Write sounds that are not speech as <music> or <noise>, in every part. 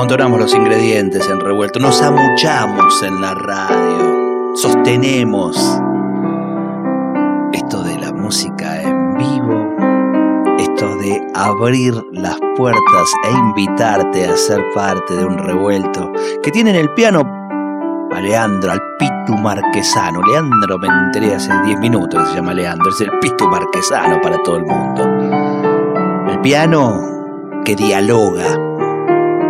Amontonamos los ingredientes en revuelto, nos amuchamos en la radio, sostenemos esto de la música en vivo, esto de abrir las puertas e invitarte a ser parte de un revuelto que tiene en el piano a Leandro, al Pitu Marquesano. Leandro me enteré hace 10 minutos se llama Leandro, es el Pitu Marquesano para todo el mundo. El piano que dialoga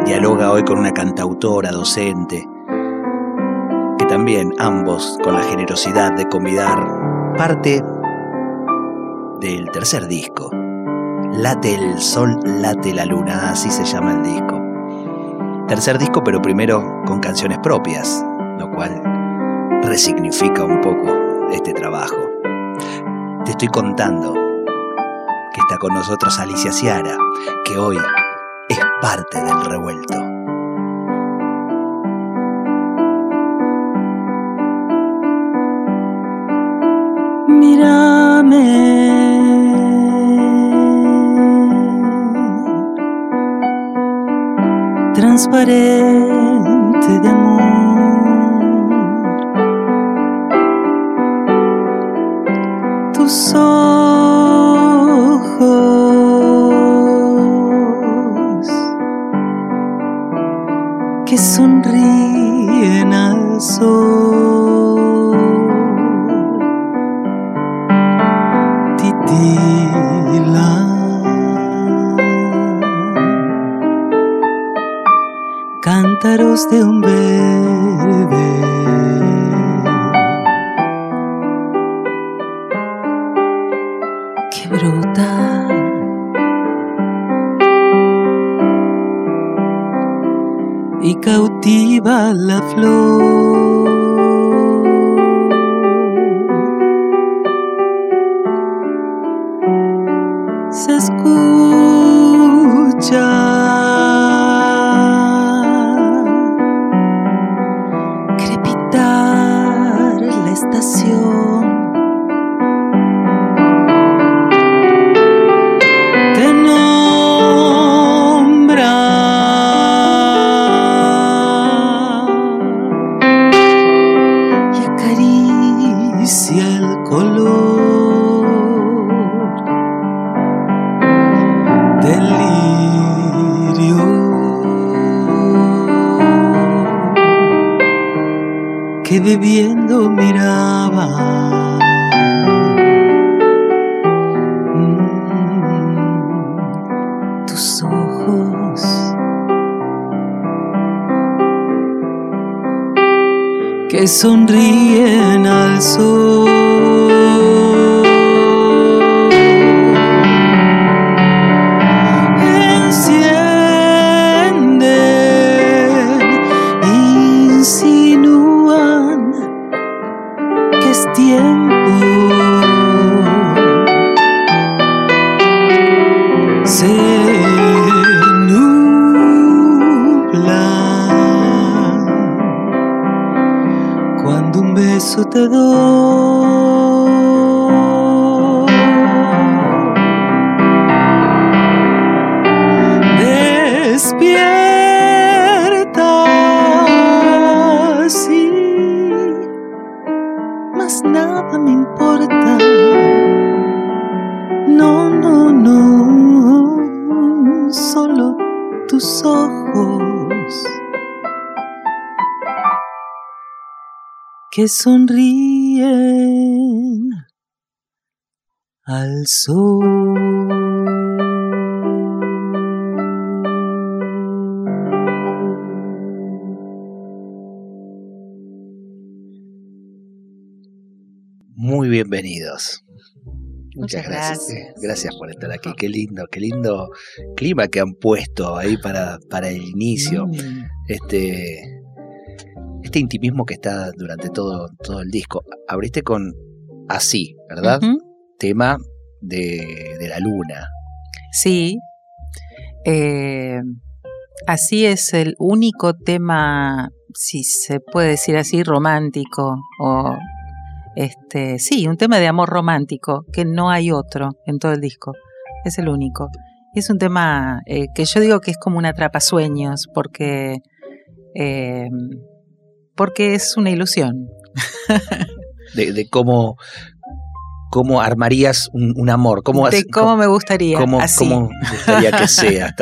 dialoga hoy con una cantautora, docente, que también ambos con la generosidad de convidar parte del tercer disco. Late el sol, late la luna, así se llama el disco. Tercer disco, pero primero con canciones propias, lo cual resignifica un poco este trabajo. Te estoy contando que está con nosotros Alicia Ciara, que hoy parte del revuelto. Mírame. Transparente de que me importa. No, no, no, solo tus ojos que sonríen al Muy bienvenidos. Muchas gracias. Gracias por estar aquí. Qué lindo, qué lindo clima que han puesto ahí para, para el inicio. Mm. este, este intimismo que está durante todo, todo el disco. Abriste con Así, ¿verdad? Tema de, de, la luna. Sí. Eh, así es el único tema, si se puede decir así, romántico o este, sí, un tema de amor romántico, que no hay otro en todo el disco. Es el único. Es un tema eh, que yo digo que es como una atrapasueños, porque eh, porque es una ilusión. de, cómo, cómo armarías un, amor. Cómo, de cómo, me gustaría. Cómo, gustaría que sea.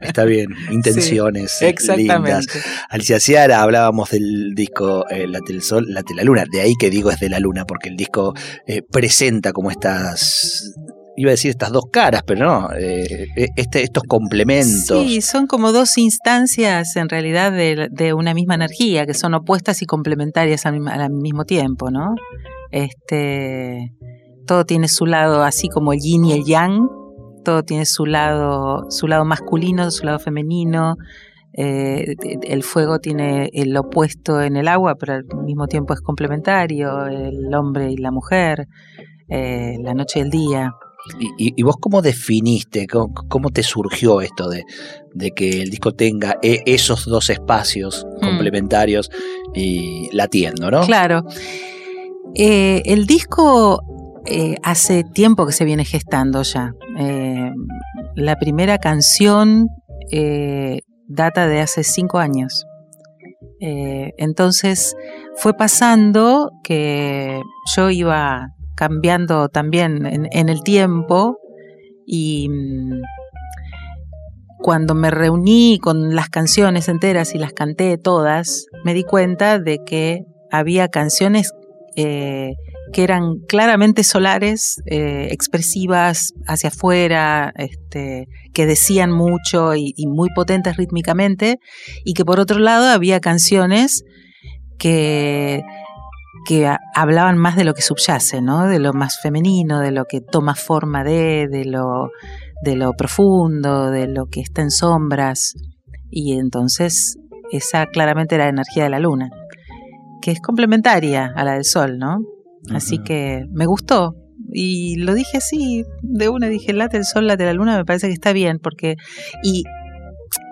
Está, bien. <laughs> Intenciones. <laughs> exactamente. Alicia Ciara, hablábamos del disco eh, La del Sol, La de la Luna. De ahí que digo es de la Luna, porque el disco eh, presenta como estas iba a decir estas dos caras, pero no, eh, eh, este, estos complementos. Sí, son como dos instancias en realidad de, una misma energía, que son opuestas y complementarias al, mismo tiempo, ¿no? Este, todo tiene su lado, así como el yin y el yang, todo tiene su lado, su lado masculino, su lado femenino. Eh, el fuego tiene el opuesto en el agua, pero al mismo tiempo es complementario, el hombre y la mujer, la noche y el día. ¿Y, vos cómo definiste, cómo, te surgió esto de, que el disco tenga e, esos dos espacios mm. complementarios y latiendo, ¿no? Claro. Eh, el disco eh, hace tiempo que se viene gestando ya. Eh, la primera canción data de hace cinco años. entonces fue pasando que yo iba cambiando también en, el tiempo y mm, cuando me reuní con las canciones enteras y las canté todas, me di cuenta de que había canciones eh, que eran claramente solares, eh, expresivas hacia afuera, este, que decían mucho y, muy potentes rítmicamente, y que por otro lado había canciones que que hablaban más de lo que subyace, ¿no? De lo más femenino, de lo que toma forma de, de lo, de lo profundo, de lo que está en sombras. Y entonces esa claramente era la energía de la luna, que es complementaria a la del sol, ¿no? Así que me gustó. Y lo dije así, de una dije, late el sol, late la luna, me parece que está bien, porque... Y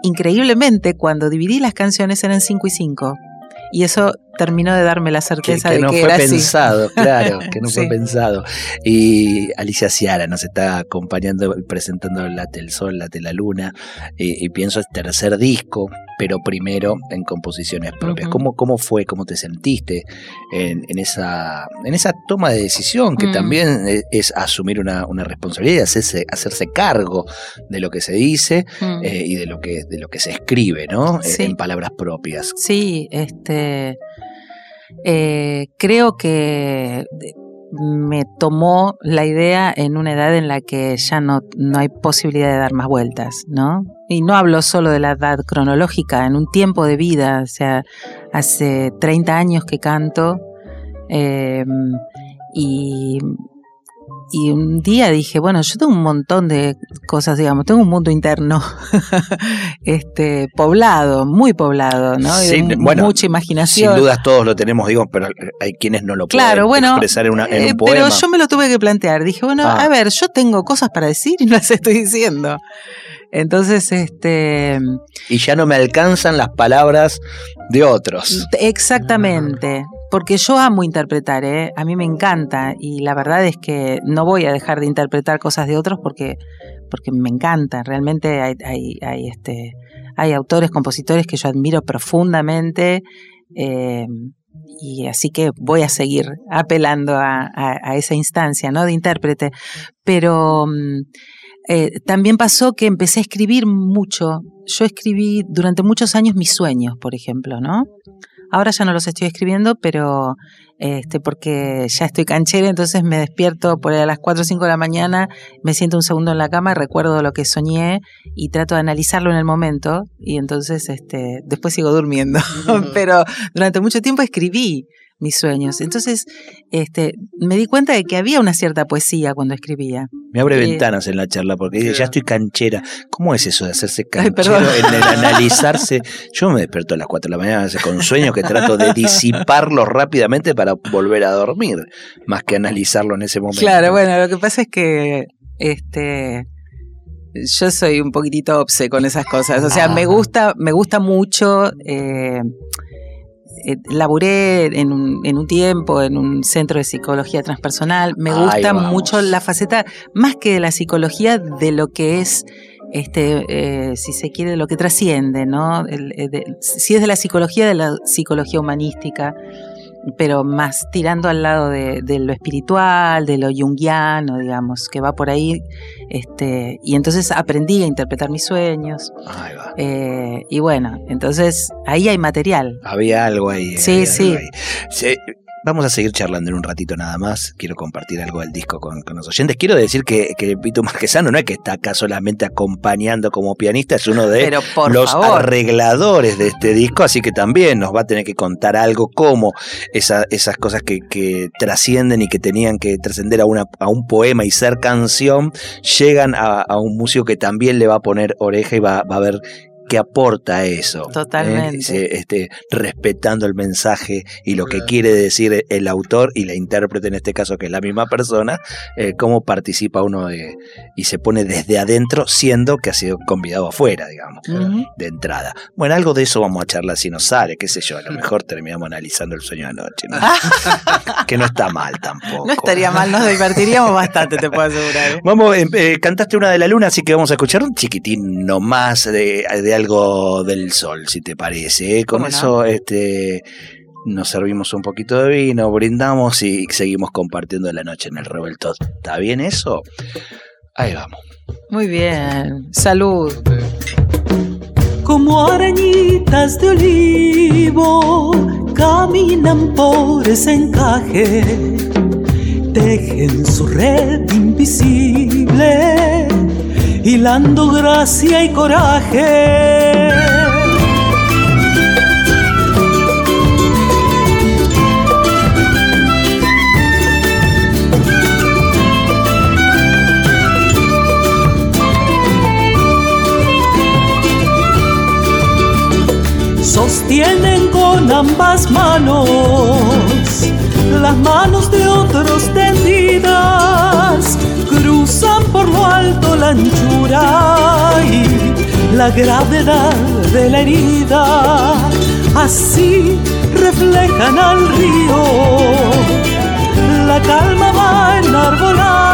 increíblemente, cuando dividí las canciones eran 5 y 5. Y eso terminó de darme la certeza que, de no que fue era pensado, <laughs> claro, que no fue pensado. Y Alicia Ciara nos está acompañando, presentando Late el Sol, Late la Luna, y, pienso es tercer disco, pero primero en composiciones propias. ¿Cómo, ¿Cómo fue, cómo te sentiste en, esa, en esa toma de decisión que mm. también es, asumir una, responsabilidad, hacerse, hacerse cargo de lo que se dice mm. eh, y de lo que, de lo que se escribe, ¿no? En palabras propias. Sí, este eh, creo que me tomó la idea en una edad en la que ya no, no hay posibilidad de dar más vueltas, ¿no? Y no hablo solo de la edad cronológica, en un tiempo de vida, o sea, hace 30 años que canto eh, y y un día dije, bueno, yo tengo un montón de cosas, digamos, tengo un mundo interno <laughs> este poblado, muy poblado, ¿no? mucha imaginación. Sin dudas todos lo tenemos, digo, pero hay quienes no lo pueden expresar en, una, en un eh, poema. Pero yo me lo tuve que plantear. Dije, bueno, ah. a ver, yo tengo cosas para decir y no las estoy diciendo. Entonces, este... Y ya no me alcanzan las palabras de otros. Exactamente, porque yo amo interpretar, ¿eh? a mí me encanta y la verdad es que no voy a dejar de interpretar cosas de otros porque, porque me encanta. Realmente hay, hay, este, hay autores, compositores que yo admiro profundamente. Eh, y así que voy a seguir apelando a, esa instancia ¿no? de intérprete. Pero mm, eh, también pasó que empecé a escribir mucho. Yo escribí durante muchos años mis sueños, por ejemplo, ¿no? Ahora ya no los estoy escribiendo, pero este, porque ya estoy canchera, entonces me despierto por a las 4 o 5 de la mañana, me siento un segundo en la cama, recuerdo lo que soñé y trato de analizarlo en el momento y entonces este, después sigo durmiendo. <laughs> pero durante mucho tiempo escribí mis sueños. Entonces, este, me di cuenta de que había una cierta poesía cuando escribía. Me abre eh, ventanas en la charla porque dice, ya estoy canchera. ¿Cómo es eso de hacerse canchero en el analizarse? Yo me despierto a las 4 de la mañana con sueños que trato de disiparlos rápidamente para volver a dormir, más que analizarlo en ese momento. Claro, bueno, lo que pasa es que este yo soy un poquitito obse con esas cosas. O sea, me ah. gusta, me gusta mucho. Eh, eh, laburé en un, en un, tiempo en un centro de psicología transpersonal. Me gusta mucho la faceta, más que de la psicología, de lo que es, este, eh, si se quiere, lo que trasciende, ¿no? si es de la psicología, de la psicología humanística pero más tirando al lado de, lo espiritual, de lo junguiano, digamos, que va por ahí. Este, y entonces aprendí a interpretar mis sueños. Ahí va. Eh, y bueno, entonces ahí hay material. Había algo ahí. Sí, sí. Vamos a seguir charlando en un ratito nada más. Quiero compartir algo del disco con, los oyentes. Quiero decir que, que Pito Marquesano no es que está acá solamente acompañando como pianista, es uno de los arregladores de este disco, así que también nos va a tener que contar algo como esas cosas que, trascienden y que tenían que trascender a, a un poema y ser canción, llegan a, un músico que también le va a poner oreja y va, va a ver que aporta eso. ¿eh? Totalmente. Este, respetando el mensaje y lo que quiere decir el autor y la intérprete, en este caso, que es la misma persona, eh, cómo participa uno de, y se pone desde adentro, siendo que ha sido convidado afuera, digamos, de entrada. Bueno, algo de eso vamos a charlar si nos sale, qué sé yo, a lo mejor terminamos analizando el sueño de anoche, <laughs> que no está mal tampoco. No estaría mal, nos divertiríamos bastante, te puedo asegurar. ¿eh? Vamos, cantaste una de la luna, así que vamos a escuchar un chiquitín nomás de, de algo del sol, si te parece. ¿eh? Con eso este, nos servimos un poquito de vino, brindamos y seguimos compartiendo la noche en el revuelto. ¿Está bien eso? Ahí vamos. Muy bien. Salud. Como arañitas de olivo caminan por ese encaje, tejen su red invisible hilando gracia y coraje. Sostienen con ambas manos las manos de otros tendidas cruzan por lo alto la anchura y la gravedad de la herida. Así reflejan al río, la calma va enarbolada,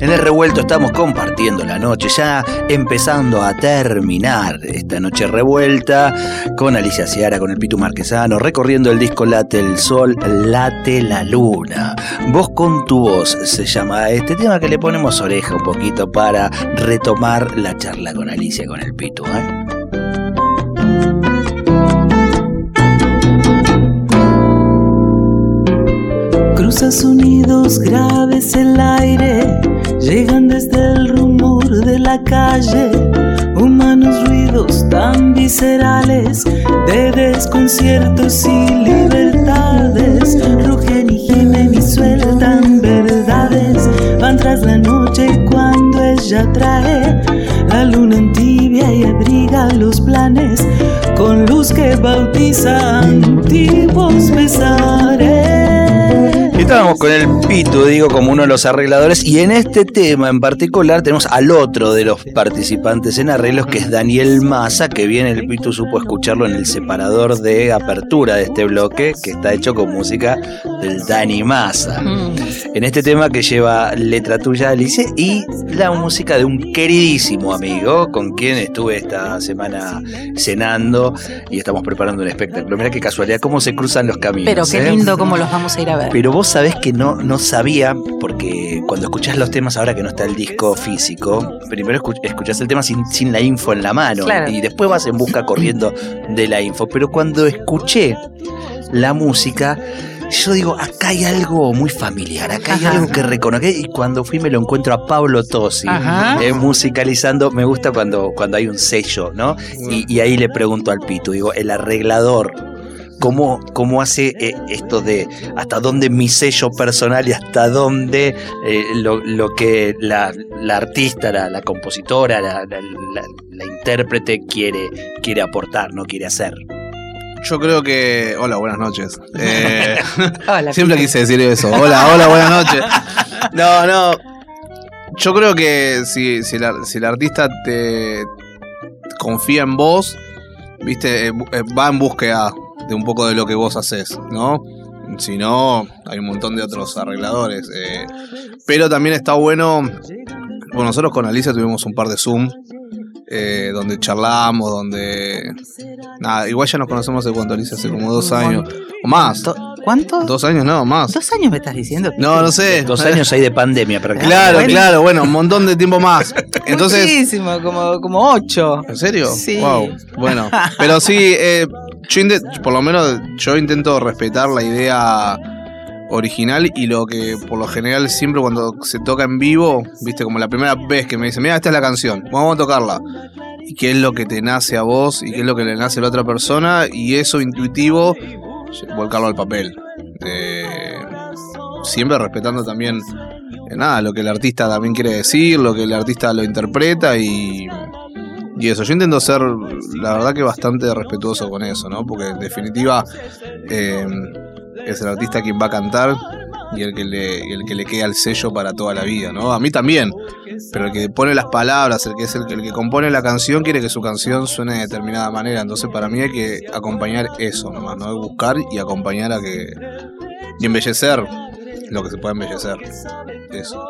En el revuelto estamos compartiendo la noche, ya empezando a terminar esta noche revuelta con Alicia Ciara, con el Pitu Marquesano, recorriendo el disco Late el Sol, Late la Luna. Voz con tu voz se llama este tema que le ponemos oreja un poquito para retomar la charla con Alicia, con el Pitu. ¿eh? Cruzas sonidos graves el aire Llegan desde el rumor de la calle, humanos ruidos tan viscerales, de desconciertos y libertades. Rugen y gimen y sueltan verdades, van tras la noche cuando ella trae la luna en tibia y abriga los planes con luz que bautizan antiguos besares. Estábamos con el Pitu, digo, como uno de los arregladores, y en este tema en particular tenemos al otro de los participantes en arreglos, que es Daniel Massa, que viene el Pitu supo escucharlo en el separador de apertura de este bloque, que está hecho con música del Dani Massa. Mm. En este tema que lleva letra tuya, Alice, y la música de un queridísimo amigo con quien estuve esta semana cenando y estamos preparando un espectáculo. Mira qué casualidad, cómo se cruzan los caminos. Pero qué ¿eh? lindo cómo los vamos a ir a ver. Pero vos sabés que no, no sabía, porque cuando escuchás los temas, ahora que no está el disco físico, primero escu- escuchás el tema sin, sin la info en la mano Claro. y después vas en busca corriendo de la info. Pero cuando escuché la música, yo digo, acá hay algo muy familiar, acá hay Ajá. algo que reconozco. Y cuando fui me lo encuentro a Pablo Tosi, eh, musicalizando. Me gusta cuando, cuando hay un sello, ¿no? Y, y ahí le pregunto al Pito, digo, el arreglador. ¿Cómo, ¿Cómo hace eh, esto de hasta dónde mi sello personal y hasta dónde eh, lo, lo que la, la artista, la, la compositora, la, la- la- la intérprete quiere, quiere aportar, no quiere hacer? Yo creo que. Hola, buenas noches. Eh, <laughs> Hola, siempre quise decir eso. Hola, hola, buenas noches. No, no. Yo creo que si, si, el, ar- si el artista te confía en vos, viste, va en búsqueda de un poco de lo que vos haces, ¿no? Si no, hay un montón de otros arregladores. eh, pero también está bueno. Bueno, nosotros con Alicia tuvimos un par de Zoom. Eh, donde charlamos, donde. Nada, igual ya nos conocemos hace cuánto, Alicia, hace como dos Un años. O más. Do- ¿Cuánto? Dos años, no, más. ¿Dos años me estás diciendo? No, no sé. Dos años hay de pandemia, pero <laughs> Claro, Bueno. claro, bueno, un montón de tiempo más. <laughs> Entonces. Muchísimo, como, como ocho. ¿En serio? Sí. Wow. Bueno, <laughs> pero sí, eh, yo por lo menos yo intento respetar la idea original y lo que por lo general siempre cuando se toca en vivo, viste, como la primera vez que me dicen, mira, esta es la canción, vamos a tocarla. Y qué es lo que te nace a vos y qué es lo que le nace a la otra persona y eso intuitivo, volcarlo al papel. Eh, siempre respetando también, eh, nada, lo que el artista también quiere decir, lo que el artista lo interpreta y... Y eso, yo intento ser, la verdad que bastante respetuoso con eso, ¿no? Porque en definitiva eh, es el artista quien va a cantar y el que le, el que le queda el sello para toda la vida, ¿no? A mí también, pero el que pone las palabras, el que es el, el que compone la canción, quiere que su canción suene de determinada manera. Entonces para mí hay que acompañar eso nomás, ¿no? Buscar y acompañar a que... y embellecer lo que se pueda embellecer. Eso.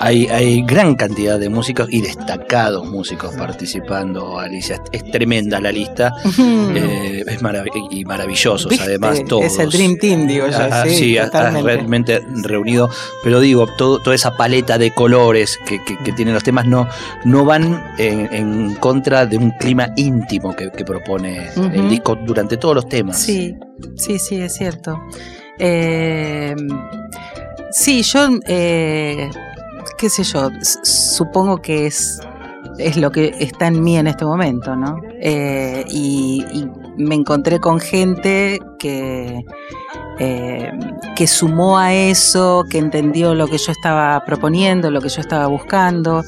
Hay, hay gran cantidad de músicos y destacados músicos participando, Alicia. Es, es tremenda la lista. eh, es marav- y maravillosos, ¿Viste? además, todos. Es el Dream Team, digo yo. Ah, sí, sí, has- has totalmente. realmente reunido. Pero digo, todo, toda esa paleta de colores que, que- que tienen los temas no, no van en, en contra de un clima íntimo que, que propone el disco durante todos los temas. Sí, sí, sí, es cierto. Eh, sí, yo, eh, qué sé yo, supongo que es, es lo que está en mí en este momento, ¿no? Eh, y, y me encontré con gente que, eh, que sumó a eso, que entendió lo que yo estaba proponiendo, lo que yo estaba buscando.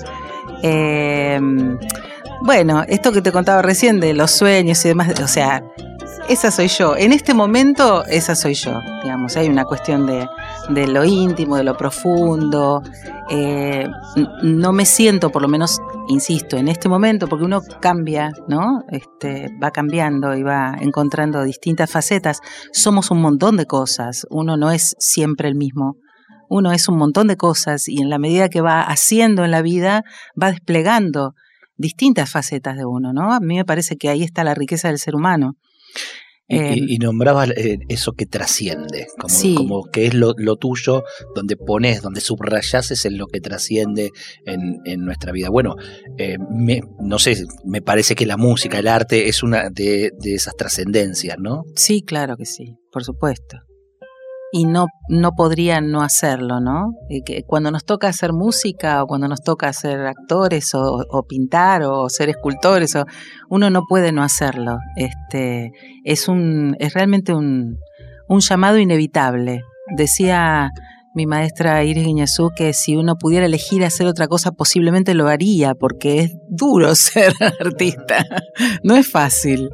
Eh, bueno, esto que te contaba recién de los sueños y demás, o sea, esa soy yo. En este momento, esa soy yo. Digamos, hay una cuestión de, de lo íntimo, de lo profundo. Eh, no me siento, por lo menos, insisto, en este momento, porque uno cambia, ¿no? Este, va cambiando y va encontrando distintas facetas. Somos un montón de cosas. Uno no es siempre el mismo. Uno es un montón de cosas y en la medida que va haciendo en la vida, va desplegando distintas facetas de uno, ¿no? A mí me parece que ahí está la riqueza del ser humano. Y, Eh, y- nombrabas eso que trasciende, como, Sí. como que es lo, lo tuyo, donde pones, donde subrayas es en lo que trasciende en, en nuestra vida. Bueno, eh, me- no sé, me parece que la música, el arte es una de, de esas trascendencias, ¿no? Sí, claro que sí, por supuesto. Y no, no podría no hacerlo, ¿no? Eh, cuando nos toca hacer música o cuando nos toca ser actores o, o pintar o ser escultores, o, uno no puede no hacerlo. Este, es, un, es realmente un, un llamado inevitable. Decía mi maestra Iris Guiñazú que si uno pudiera elegir hacer otra cosa, posiblemente lo haría, porque es duro <laughs> ser artista. No es fácil.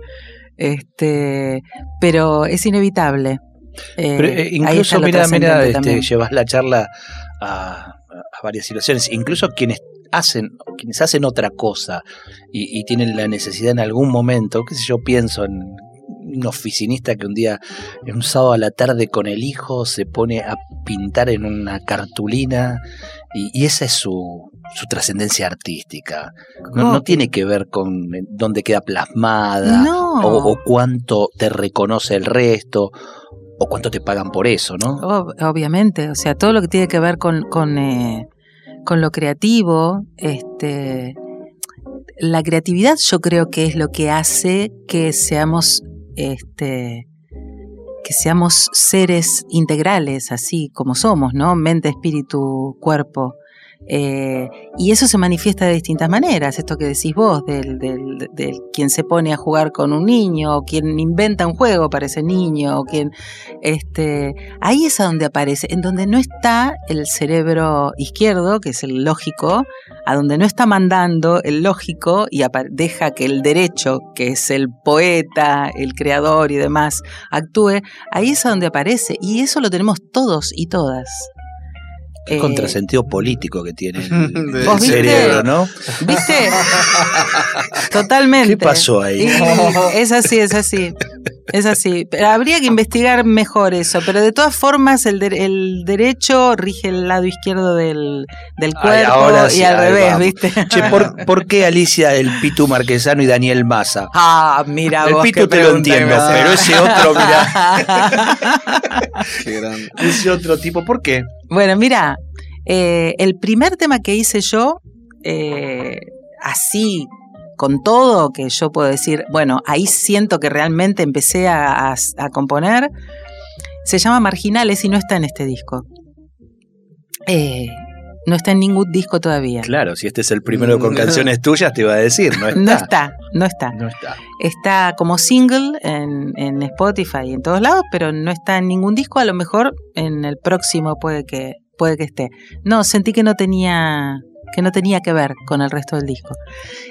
Este, pero es inevitable. Eh, Pero, eh, incluso, mira, mira, este, llevas la charla a, a varias situaciones. Incluso quienes hacen, quienes hacen otra cosa y, y tienen la necesidad en algún momento, qué sé yo, pienso en un oficinista que un día, en un sábado a la tarde con el hijo, se pone a pintar en una cartulina y, y esa es su, su trascendencia artística. No, ¿Cómo no tiene que ver con dónde queda plasmada No. o, o cuánto te reconoce el resto o cuánto te pagan por eso, ¿no? Ob- obviamente, o sea, todo lo que tiene que ver con, con, eh, con lo creativo, este, la creatividad yo creo que es lo que hace que seamos, este, que seamos seres integrales, así como somos, ¿no? Mente, espíritu, cuerpo. Eh, y eso se manifiesta de distintas maneras, esto que decís vos, del, del, del quien se pone a jugar con un niño, o quien inventa un juego para ese niño, o quien este, ahí es a donde aparece, en donde no está el cerebro izquierdo, que es el lógico, a donde no está mandando el lógico y deja que el derecho, que es el poeta, el creador y demás, actúe, ahí es a donde aparece. Y eso lo tenemos todos y todas. Qué Eh, contrasentido político que tiene el, <laughs> el cerebro, ¿no? ¿Viste? <laughs> Totalmente. ¿Qué pasó ahí? Y es así, es así. Es así. Pero habría que investigar mejor eso. Pero de todas formas, el, de- el derecho rige el lado izquierdo del, del Ay, cuerpo y al revés, vamos. ¿viste? Che, ¿por, por qué Alicia, el Pitu Marquesano y Daniel Massa? Ah, mira, el vos Pitu te lo entiendo, pero ese otro, mira, Qué grande. ese otro tipo, ¿por qué? Bueno, mira, eh, el primer tema que hice yo, eh, así, con todo, que yo puedo decir, bueno, ahí siento que realmente empecé a, a- a componer, se llama Marginales y no está en este disco. Eh, no está en ningún disco todavía. Claro, si este es el primero con canciones tuyas, te iba a decir, no <laughs> está. No está, no está. No está. Está como single en, en Spotify y en todos lados, pero no está en ningún disco. A lo mejor en el próximo puede que, puede que esté. No, sentí que no tenía que no tenía que ver con el resto del disco.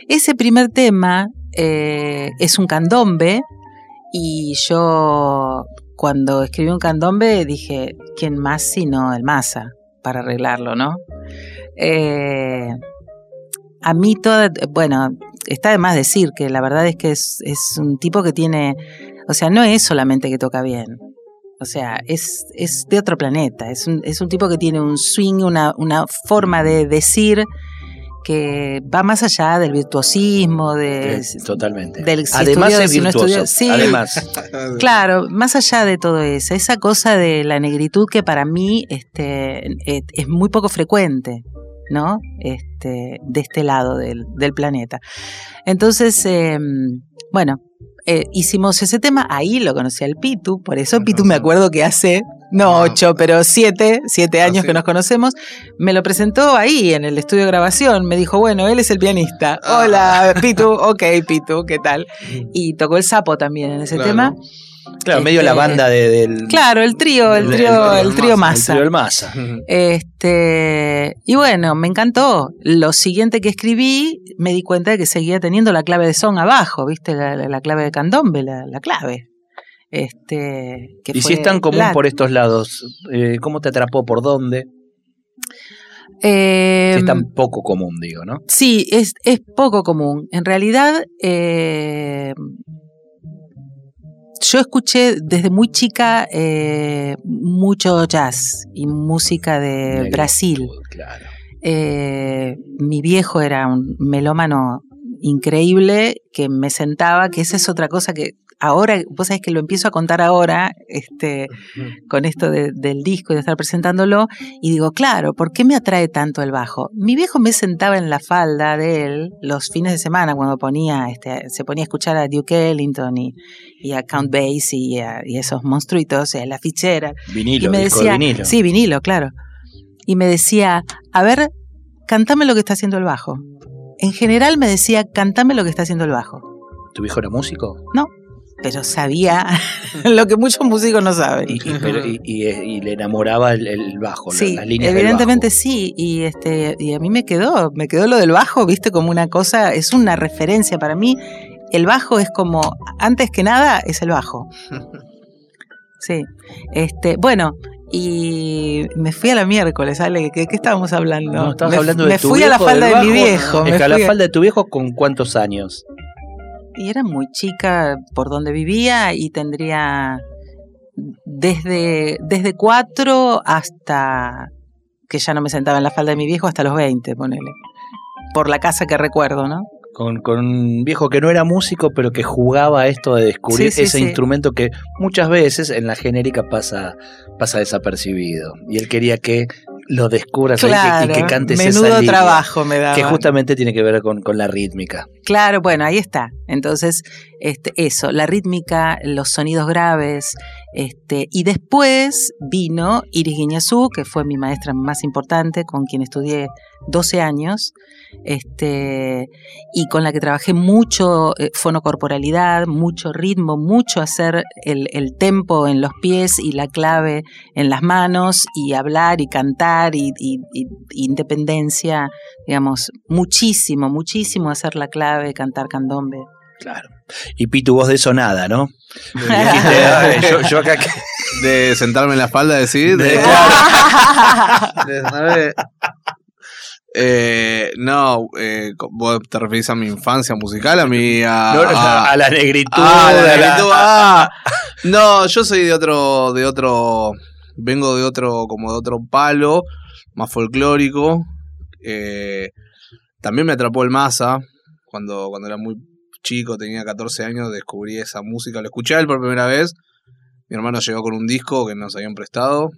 Ese primer tema eh, es un candombe y yo cuando escribí un candombe dije, ¿quién más sino el Massa para arreglarlo, no? Eh, a mí toda, bueno, está de más decir que la verdad es que es un tipo que tiene, o sea, no es solamente que toca bien, o sea, es, es de otro planeta, es un, es un tipo que tiene un swing, una, una forma de decir que va más allá del virtuosismo, de, Totalmente. del si Además estudió, es si no virtuoso. estudió. Sí. Además, <laughs> Claro, más allá de todo eso, esa cosa de la negritud que para mí este, es, es muy poco frecuente, ¿no? Este, de este lado del, del planeta. Entonces, eh, bueno, eh, hicimos ese tema, ahí lo conocí al Pitu, por eso Pitu me acuerdo que hace, no Ah. ocho, pero siete, siete años sí. que nos conocemos, me lo presentó ahí en el estudio de grabación, me dijo, bueno, él es el pianista. Ah. Hola, Pitu, <laughs> ok, Pitu, ¿qué tal? Y tocó el sapo también en ese Claro. tema. Claro, medio la Este, banda de- del. Claro, el trío, el trío, el trío el masa. trío del Massa. Este, y bueno, me encantó. Lo siguiente que escribí, me di cuenta de que seguía teniendo la clave de son abajo, ¿viste? La, la- la clave de candombe, la, la clave. Este, que Y fue si es tan común la- por estos lados, eh, ¿cómo te atrapó? ¿Por dónde? Eh, Si es tan poco común, digo, ¿no? Sí, es, es poco común. En realidad, eh, yo escuché desde muy chica eh, mucho jazz y música de Brasil. Claro. Eh, mi viejo era un melómano increíble que me sentaba, que esa es otra cosa que ahora, vos sabés que lo empiezo a contar ahora, este, con esto de- del disco y de estar presentándolo, y digo, claro, ¿por qué me atrae tanto el bajo? Mi viejo me sentaba en la falda de él los fines de semana cuando ponía, este, se ponía a escuchar a Duke Ellington y, y a Count Basie y, a- y esos monstruitos, a la fichera, Vinilo, y me disco decía, de vinilo. sí, vinilo, claro. Y me decía, a ver, cantame lo que está haciendo el bajo. En general me decía, cantame lo que está haciendo el bajo. ¿Tu hijo era músico? Pero sabía <laughs> lo que muchos músicos no saben. Y, y- pero- y- y- le enamoraba el, el bajo, la- Sí, las líneas del evidentemente bajo. sí, y este y a mí me quedó, me quedó lo del bajo, viste, como una cosa, es una referencia para mí. El bajo es como, antes que nada, es el bajo. <laughs> sí. Este, bueno, y me fui a la miércoles, Ale, ¿qué, qué estábamos hablando? No, estabas me, hablando de me tu fui a la falda del de mi viejo. Es me que a la falda de tu viejo con cuántos años? Y era muy chica por donde vivía y tendría desde, desde cuatro hasta que ya no me sentaba en la falda de mi viejo hasta los 20, ponele. Por la casa que recuerdo, ¿no? Con, con un viejo que no era músico, pero que jugaba esto de descubrir Sí, sí, ese sí. instrumento que muchas veces en la genérica pasa, pasa desapercibido. Y él quería que lo descubras Claro, y que, y que cantes esa menudo línea, trabajo me daba. Que justamente tiene que ver con, con la rítmica. Claro, bueno, ahí está. Entonces, este, eso, la rítmica, los sonidos graves, este, y después vino Iris Guiñazú, que fue mi maestra más importante, con quien estudié 12 años, este, y con la que trabajé mucho eh, fonocorporalidad, mucho ritmo, mucho hacer el, tempo en los pies y la clave en las manos, y hablar y cantar y- independencia, digamos, muchísimo, muchísimo hacer la clave, cantar candombe. Claro. Y Pitu, vos de eso nada, ¿no? Dijiste, "Ay, yo, <laughs> yo acá que- De sentarme en la falda, decir. De, De- <laughs> Eh, no, eh, vos te referís a mi infancia musical, a mi. A, no, a- a la negritud. La a la- negritud, <laughs> ah. No, yo soy de otro, de otro, vengo de otro, como de otro palo, más folclórico. Eh, también me atrapó el masa cuando, cuando era muy chico, tenía 14 años, descubrí esa música, lo escuché él por primera vez. Mi hermano llegó con un disco que nos habían prestado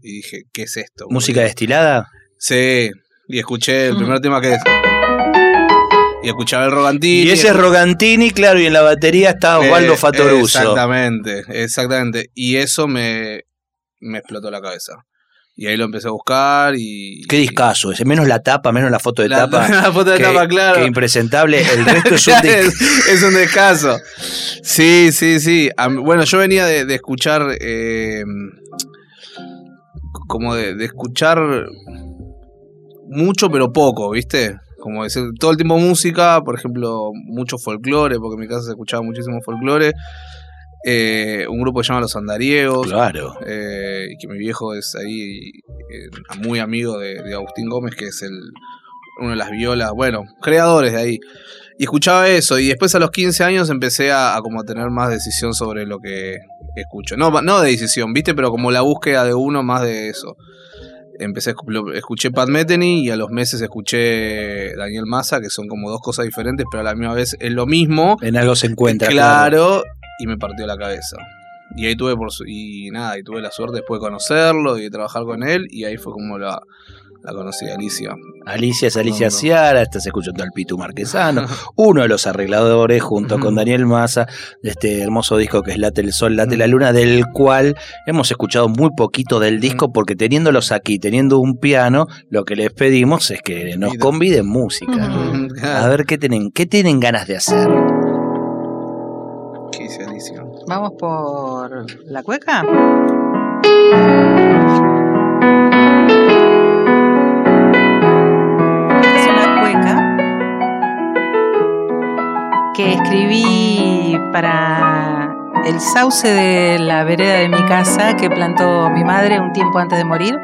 y dije, ¿qué es esto? ¿Música destilada? Sí, y escuché el primer tema que es. Y escuchaba el Rogantini. Y ese es Rogantini, claro, y en la batería está Osvaldo Eh, Fatoruso. Exactamente, exactamente. Y eso me, me explotó la cabeza. Y ahí lo empecé a buscar y. Qué discazo ese, menos la tapa, menos la foto de La, tapa. <laughs> la foto de que, tapa, claro. que impresentable. El <laughs> resto es un es, es un descaso. Sí, sí, sí. Bueno, yo venía de, de escuchar. eh, como de, de escuchar mucho, pero poco, ¿viste? Como decir, todo el tiempo música, por ejemplo, mucho folclore, porque en mi casa se escuchaba muchísimo folclore. Eh, un grupo que se llama Los Andariegos. Claro. eh, y que mi viejo es ahí eh, muy amigo de, de Agustín Gómez, que es el uno de las violas, bueno, creadores de ahí. Y escuchaba eso, y después a los 15 años empecé a, a como a tener más decisión sobre lo que escucho. No, no de decisión, ¿viste? Pero como la búsqueda de uno más de eso. Empecé, lo- escuché Pat Metheny y a los meses escuché Daniel Massa, que son como dos cosas diferentes, pero a la misma vez es lo mismo. En algo se encuentra. Claro, y me partió la cabeza. Y ahí tuve por su- y nada, y tuve la suerte después de conocerlo y de trabajar con él, y ahí fue como la, la conocí Alicia. Alicia es Alicia No, no. Ciara, estás escuchando al Pitu Marquesano, <laughs> uno de los arregladores junto con. Daniel Massa de este hermoso disco que es Late el Sol, Late la Luna, del cual hemos escuchado muy poquito del disco porque teniéndolos aquí, teniendo un piano, lo que les pedimos es que nos conviden música. A ver qué tienen, qué tienen ganas de hacer. Vamos por la cueca. Es una cueca que escribí para el sauce de la vereda de mi casa que plantó mi madre un tiempo antes de morir.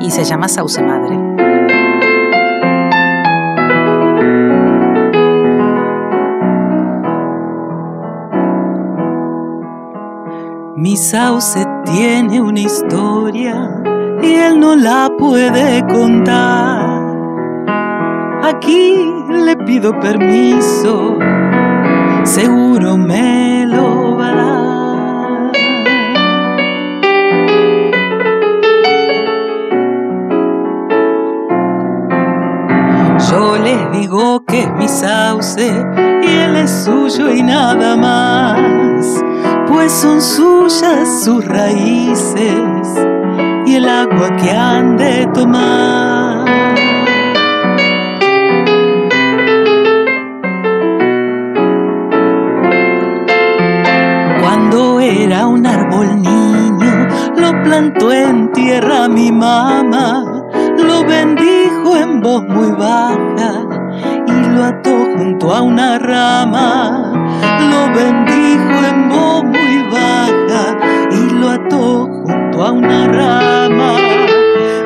Y se llama Sauce Madre. Mi sauce tiene una historia y él no la puede contar. Aquí le pido permiso, seguro me lo va a dar. Yo les digo que mi sauce y él es suyo y nada más, pues son suyas sus raíces y el agua que han de tomar. Cuando era un árbol niño, lo plantó en tierra mi mamá, lo bendijo en voz muy baja y lo ató junto a una rama, lo bendijo a una rama.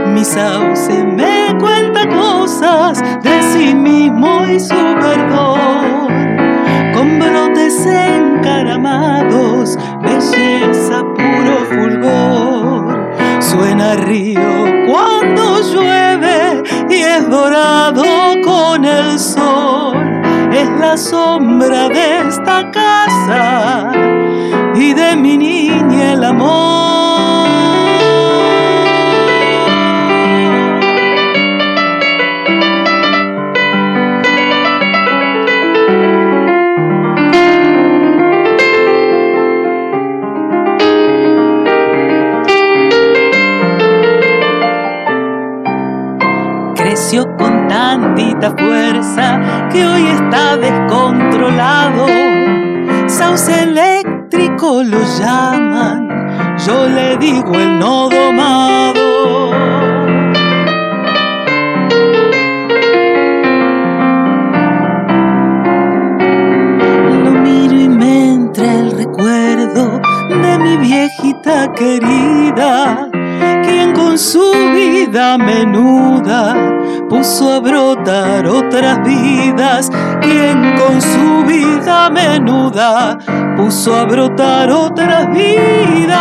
Mi sauce me cuenta cosas de sí mismo y su verdor. Con brotes encaramados, belleza, puro fulgor. Suena río cuando llueve y es dorado con el sol. Es la sombra de esta Sauce eléctrico lo llaman, yo le digo el no domado. Lo miro y me entra el recuerdo de mi viejita querida, quien con su vida menuda puso a brotar otras vidas, quien con su menuda puso a brotar otras vidas.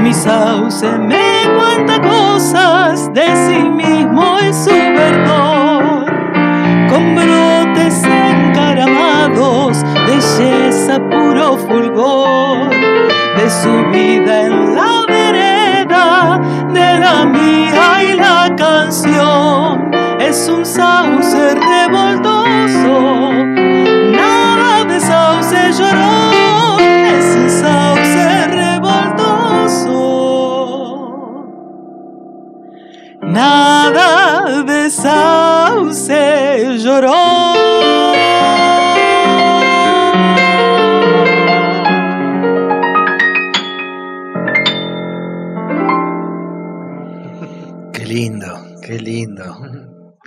Mi sauce me cuenta cosas de sí mismo y su verdor, con brotes encaramados, belleza, puro fulgor, de su vida en la vereda, de la mía y la canción. Es un sauce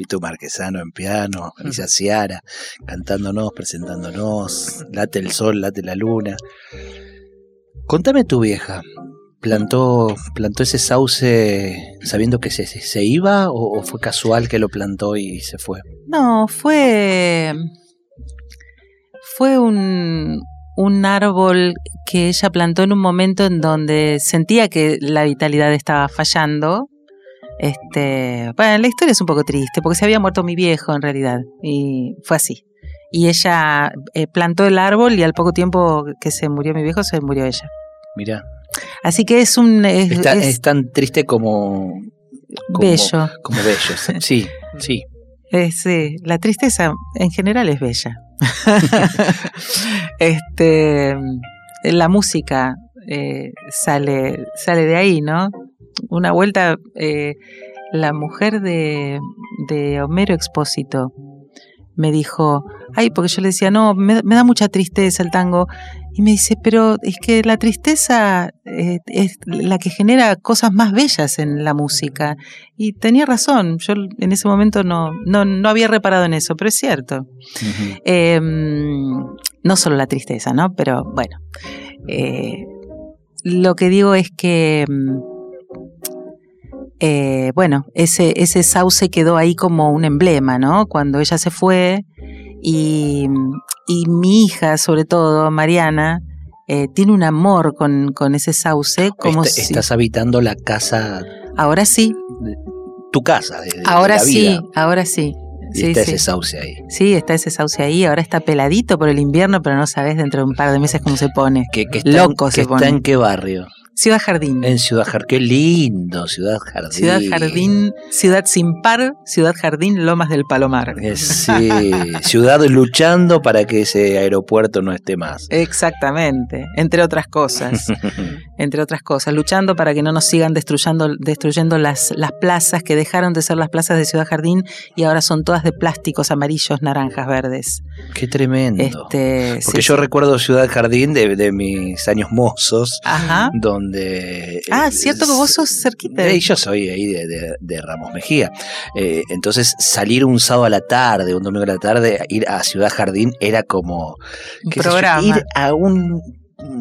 Pito Marquesano en piano, Alicia Ciara cantándonos, presentándonos, late el sol, late la luna. Contame tu vieja, ¿plantó, plantó ese sauce sabiendo que se, se iba o, o fue casual que lo plantó y se fue? No, fue. Fue un, un árbol que ella plantó en un momento en donde sentía que la vitalidad estaba fallando. Este, bueno, la historia es un poco triste porque se había muerto mi viejo en realidad y fue así. Y ella eh, plantó el árbol y al poco tiempo que se murió mi viejo se murió ella. Mira, Así que es un es, está- es es tan triste como, como bello. Como bello, sí, sí. Sí, la tristeza en general es bella. <laughs> este, la música eh, sale, sale de ahí, ¿no? Una vuelta, eh, la mujer de, de Homero Expósito me dijo, ay, porque yo le decía, no, me, me da mucha tristeza el tango. Y me dice, pero es que la tristeza eh, es la que genera cosas más bellas en la música. Y tenía razón, yo en ese momento no, no, no había reparado en eso, pero es cierto. Eh, no solo la tristeza, ¿no? Pero bueno, eh, lo que digo es que, mm, eh, bueno, ese, ese sauce quedó ahí como un emblema, ¿no? Cuando ella se fue y, y mi hija, sobre todo, Mariana, eh, tiene un amor con, con ese sauce, como Est- si... Estás habitando la casa, Ahora sí, tu casa. de- de ahora la sí, ahora sí. Y Sí, está sí. ese sauce ahí. Sí, está ese sauce ahí, ahora está peladito por el invierno, pero no sabes dentro de un par de meses cómo se pone. Que, que está, Loco en, se está pone. en qué barrio? Ciudad Jardín. En Ciudad Jardín. Qué lindo, Ciudad Jardín. Ciudad Jardín, Ciudad Sin Par, Ciudad Jardín, Lomas del Palomar. Eh, Sí, ciudad luchando para que ese aeropuerto no esté más. Exactamente, entre otras cosas, <laughs> entre otras cosas, luchando para que no nos sigan destruyendo, destruyendo las, las plazas que dejaron de ser las plazas de Ciudad Jardín y ahora son todas de plásticos amarillos, naranjas, verdes. Qué tremendo. Este, Porque sí, yo sí. recuerdo Ciudad Jardín de, de mis años mozos, Ajá. donde... Ah, eh, cierto que vos sos cerquita. Eh, yo soy ahí de, de- de Ramos Mejía. Eh, entonces, salir un sábado a la tarde, un domingo a la tarde, ir a Ciudad Jardín era como qué yo, programa. ir a un,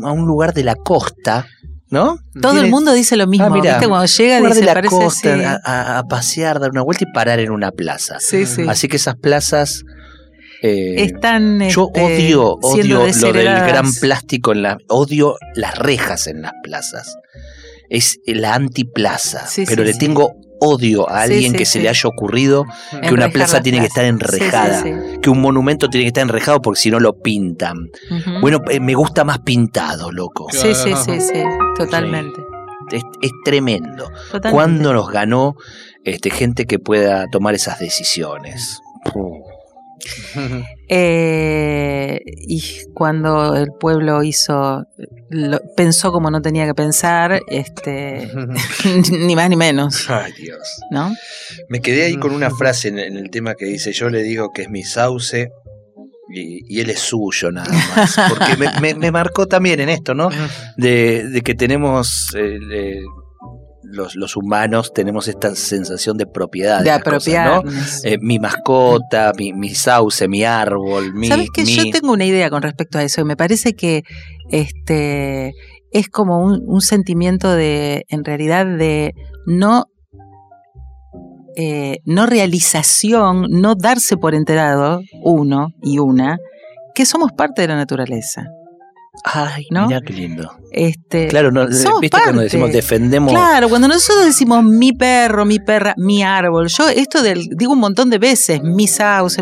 a un lugar de la costa, ¿No? Todo el mundo dice lo mismo. Ah. Cuando llega lugar de dice, la parece costa, a pasear, dar una vuelta y parar en una plaza. Sí, sí. Así que esas plazas. Eh, Están. yo este, odio, odio lo del gran plástico en la. Odio las rejas en las plazas. Es la antiplaza. Sí, pero sí, le sí. tengo odio a alguien sí, que se sí. le haya ocurrido que una plaza tiene que estar enrejada. Sí, sí, que un monumento tiene que estar enrejado porque si no lo pintan. Bueno, eh, me gusta más pintado, loco. Sí, sí, sí, sí. Totalmente. Es, es tremendo. totalmente. ¿Cuándo nos ganó este, gente que pueda tomar esas decisiones? Puh. Eh, y cuando el pueblo hizo, lo- pensó como no tenía que pensar, este, <laughs> ni más ni menos, Ay, Dios. ¿no? Me quedé ahí con una frase en, en el tema que dice, yo le digo que es mi sauce y, y él es suyo nada más. Porque me, me- me marcó también en esto, ¿no? <laughs> De, de que tenemos... eh, eh, los, los humanos tenemos esta sensación de propiedad. De cosas, ¿no? Eh, mi mascota, mi, mi sauce, mi árbol, mi... ¿Sabes que mi- Yo tengo una idea con respecto a eso. Me parece que este es como un, un sentimiento de, en realidad, de no, eh, no realización, no darse por enterado, uno y una, que somos parte de la naturaleza. Ay, ¿no? mira qué lindo. Este, Claro, no, viste cuando decimos defendemos... Claro, cuando nosotros decimos mi perro, mi perra, mi árbol, yo esto del, digo un montón de veces, mi sauce,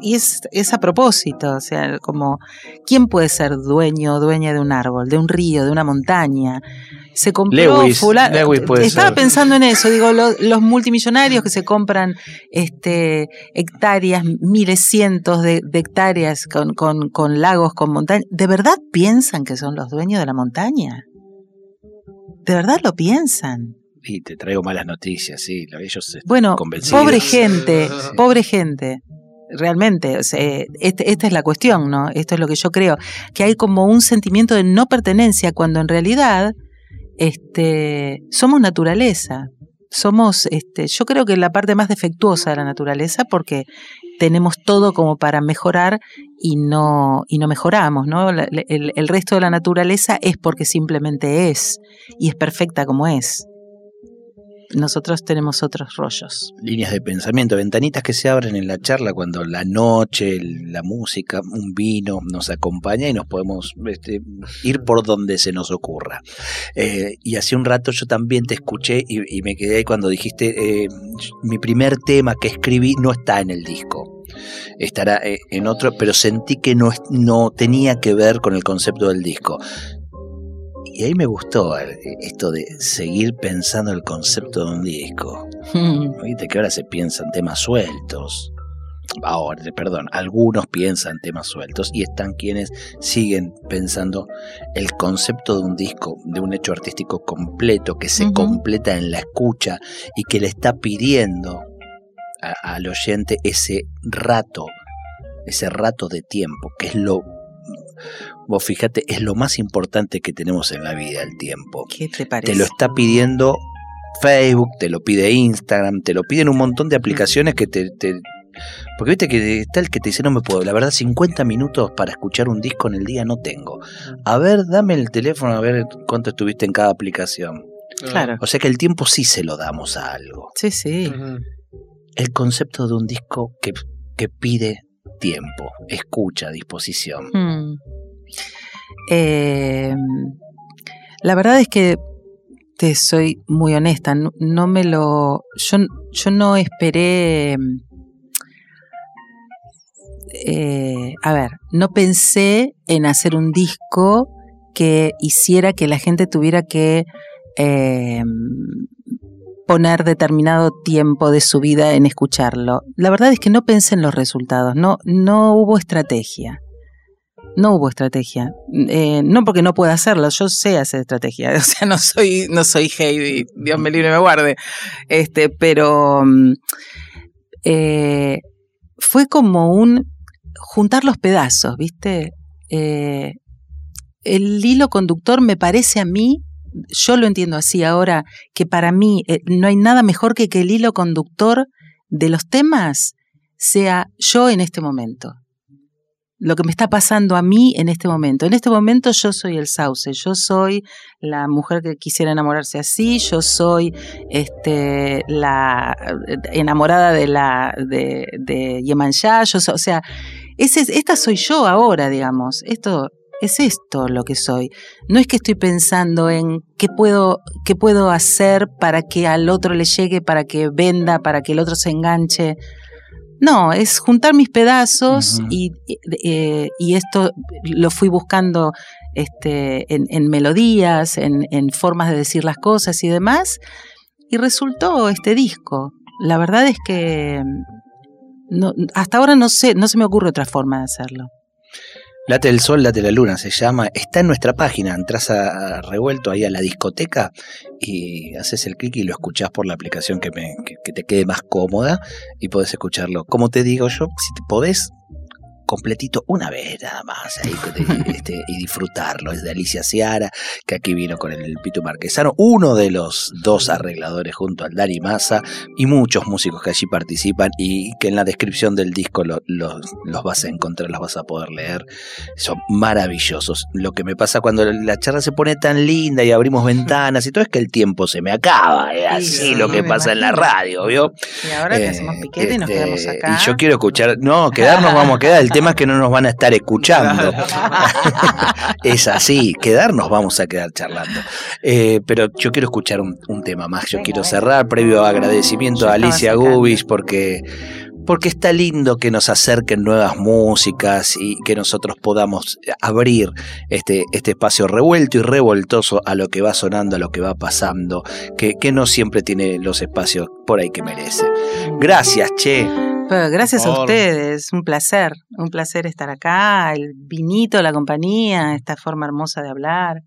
y es, es a propósito, o sea, como, ¿quién puede ser dueño o dueña de un árbol, de un río, de una montaña? Se compró Lewis, fula- Lewis puede Estaba ser. pensando en eso, digo, lo- los multimillonarios que se compran este, hectáreas, miles, cientos de, de hectáreas con, con, con lagos, con montañas, ¿de verdad piensan que son los dueños de la montaña? ¿De verdad lo piensan? Y te traigo malas noticias, sí. lo- Ellos están Bueno, convencidos. pobre gente, pobre gente. Realmente, o sea, este- esta es la cuestión, ¿no? Esto es lo que yo creo, que hay como un sentimiento de no pertenencia cuando en realidad este, somos naturaleza. Somos, este, yo creo que la parte más defectuosa de la naturaleza porque tenemos todo como para mejorar y no, y no mejoramos, ¿no? El, el resto de la naturaleza es porque simplemente es y es perfecta como es. Nosotros tenemos otros rollos. Líneas de pensamiento, ventanitas que se abren en la charla cuando la noche, la música, un vino nos acompaña y nos podemos este, ir por donde se nos ocurra. Eh, y hace un rato yo también te escuché y, me quedé ahí cuando dijiste, eh, mi primer tema que escribí no está en el disco. Estará eh, en otro, pero sentí que no, no tenía que ver con el concepto del disco. Y ahí me gustó esto de seguir pensando el concepto de un disco. Viste que ahora se piensan temas sueltos. Ahora, perdón, algunos piensan temas sueltos y están quienes siguen pensando el concepto de un disco, de un hecho artístico completo que se completa en la escucha y que le está pidiendo a- al oyente ese rato, ese rato de tiempo, que es lo, vos fíjate, es lo más importante que tenemos en la vida, el tiempo ¿Qué te parece? te lo está pidiendo Facebook, te lo pide Instagram, te lo piden un montón de aplicaciones que te, te- porque viste que está el que te dice no me puedo, la verdad 50 minutos para escuchar un disco en el día no tengo. A ver, dame el teléfono a ver cuánto estuviste en cada aplicación. Claro. O sea que el tiempo sí se lo damos a algo. Sí, sí. El concepto de un disco que, que pide tiempo, escucha, disposición. Mm. Eh, la verdad es que te soy muy honesta, no, me lo. Yo, yo no esperé. eh, a ver, no pensé en hacer un disco que hiciera que la gente tuviera que eh, poner determinado tiempo de su vida en escucharlo. La verdad es que no pensé en los resultados, no, no hubo estrategia. No hubo estrategia. Eh, no porque no pueda hacerlo, yo sé hacer estrategia. <laughs> O sea, no soy, no soy Heidi, Dios me libre y me guarde. Este, pero mm, eh, fue como un juntar los pedazos, ¿viste? Eh, el hilo conductor me parece a mí, yo lo entiendo así ahora, que para mí no hay nada mejor que que el hilo conductor de los temas sea yo en este momento. Lo que me está pasando a mí en este momento. En este momento yo soy el sauce, yo soy la mujer que quisiera enamorarse así, yo soy este, la enamorada de la de, de Yemanjá, yo o sea, esta soy yo ahora, digamos. Esto es esto lo que soy. No es que estoy pensando en qué puedo, qué puedo hacer para que al otro le llegue, para que venda, para que el otro se enganche. No, es juntar mis pedazos y, eh, y, esto lo fui buscando este, en, melodías, en, en, formas de decir las cosas y demás, y resultó este disco. La verdad es que no, hasta ahora no sé, no se me ocurre otra forma de hacerlo. Late el Sol, Late la Luna se llama. Está en nuestra página. Entras Revuelto ahí a la discoteca y haces el clic y lo escuchás por la aplicación que, te quede más cómoda y podés escucharlo. Como te digo yo, si te podés, completito una vez nada más este, y disfrutarlo. Es de Alicia Ciara, que aquí vino con el Pitu Marquesano, uno de los dos arregladores junto al Dari Massa y muchos músicos que allí participan y que en la descripción del disco los vas a encontrar, los vas a poder leer. Son maravillosos. Lo que me pasa cuando la charla se pone tan linda y abrimos <laughs> ventanas y todo es que el tiempo se me acaba. Es así lo que pasa en la radio, ¿vio? Y ahora que hacemos piquete y nos quedamos este, acá. Y yo quiero escuchar, no, quedarnos vamos a quedar. El <laughs> tema es que no nos van a estar escuchando. <laughs> es así, quedarnos vamos a quedar charlando. Eh, pero yo quiero escuchar un, tema más. Yo quiero cerrar previo agradecimiento a Alicia Gubis porque porque está lindo que nos acerquen nuevas músicas y que nosotros podamos abrir este, este espacio revuelto y revoltoso a lo que va sonando, a lo que va pasando, que, que no siempre tiene los espacios por ahí que merece. Gracias, Che gracias a ustedes, un placer, un placer estar acá, el vinito, la compañía, esta forma hermosa de hablar.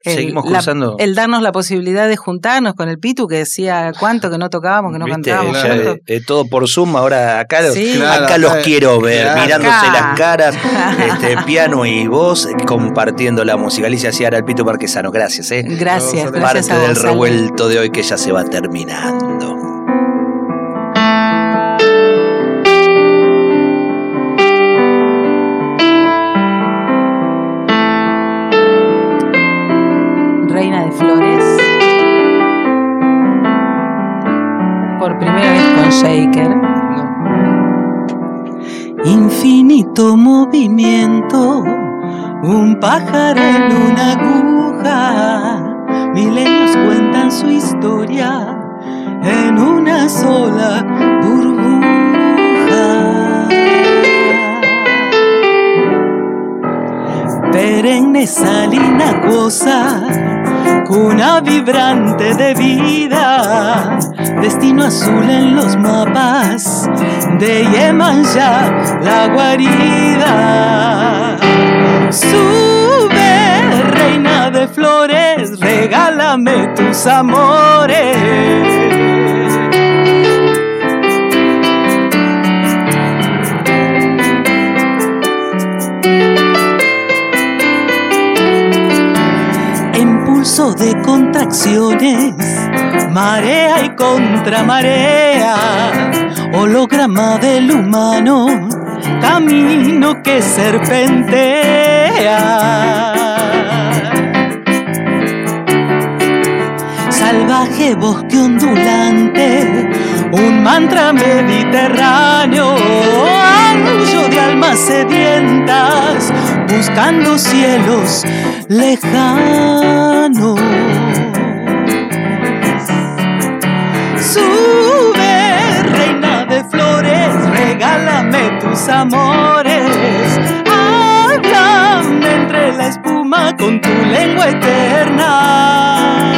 Seguimos cruzando. el darnos la posibilidad de juntarnos con el Pitu que decía cuánto que no tocábamos, que no cantábamos. Eh, todo por Zoom, ahora acá, los, acá los quiero ver, mirándose las caras, <laughs> este, piano y voz, compartiendo la música. Alicia Ciara, el Pitu Marquesano, gracias. Eh. Gracias, gracias. Parte del revuelto de hoy que ya se va terminando. Shaker. Infinito movimiento, un pájaro en una aguja. Milenios cuentan su historia en una sola burbuja. Perenne salina cosa cuna vibrante de vida, destino azul en los mapas de Yemanja, la guarida. Sube, reina de flores, regálame tus amores. Marea y contramarea, holograma del humano, camino que serpentea. Salvaje bosque ondulante, un mantra mediterráneo, anillo de almas sedientas, buscando cielos lejanos. Sube, reina de flores, regálame tus amores. Háblame entre la espuma con tu lengua eterna.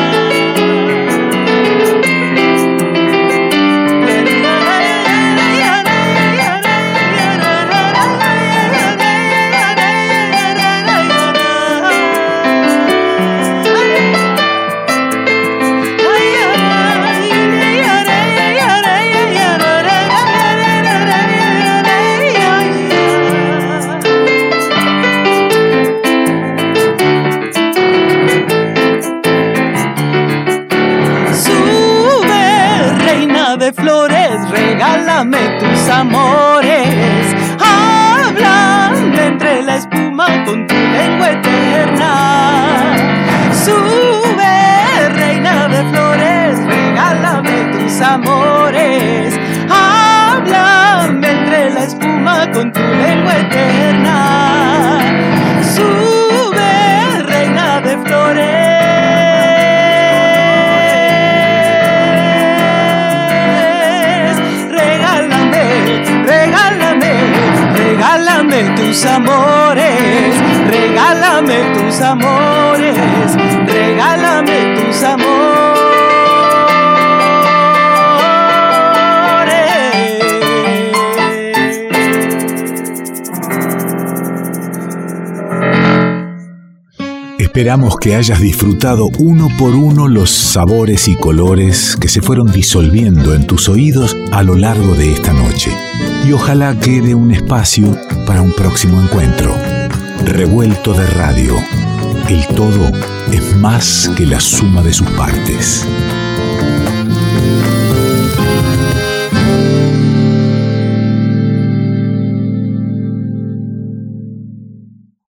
flores, regálame tus amores. Háblame entre la espuma con tu lengua eterna. Sube, reina de flores, regálame tus amores. Háblame entre la espuma con tu lengua eterna. Tus amores, regálame tus amores, regálame tus amores. Esperamos que hayas disfrutado uno por uno los sabores y colores que se fueron disolviendo en tus oídos a lo largo de esta noche. Y ojalá quede un espacio para un próximo encuentro. Revuelto de radio. El todo es más que la suma de sus partes.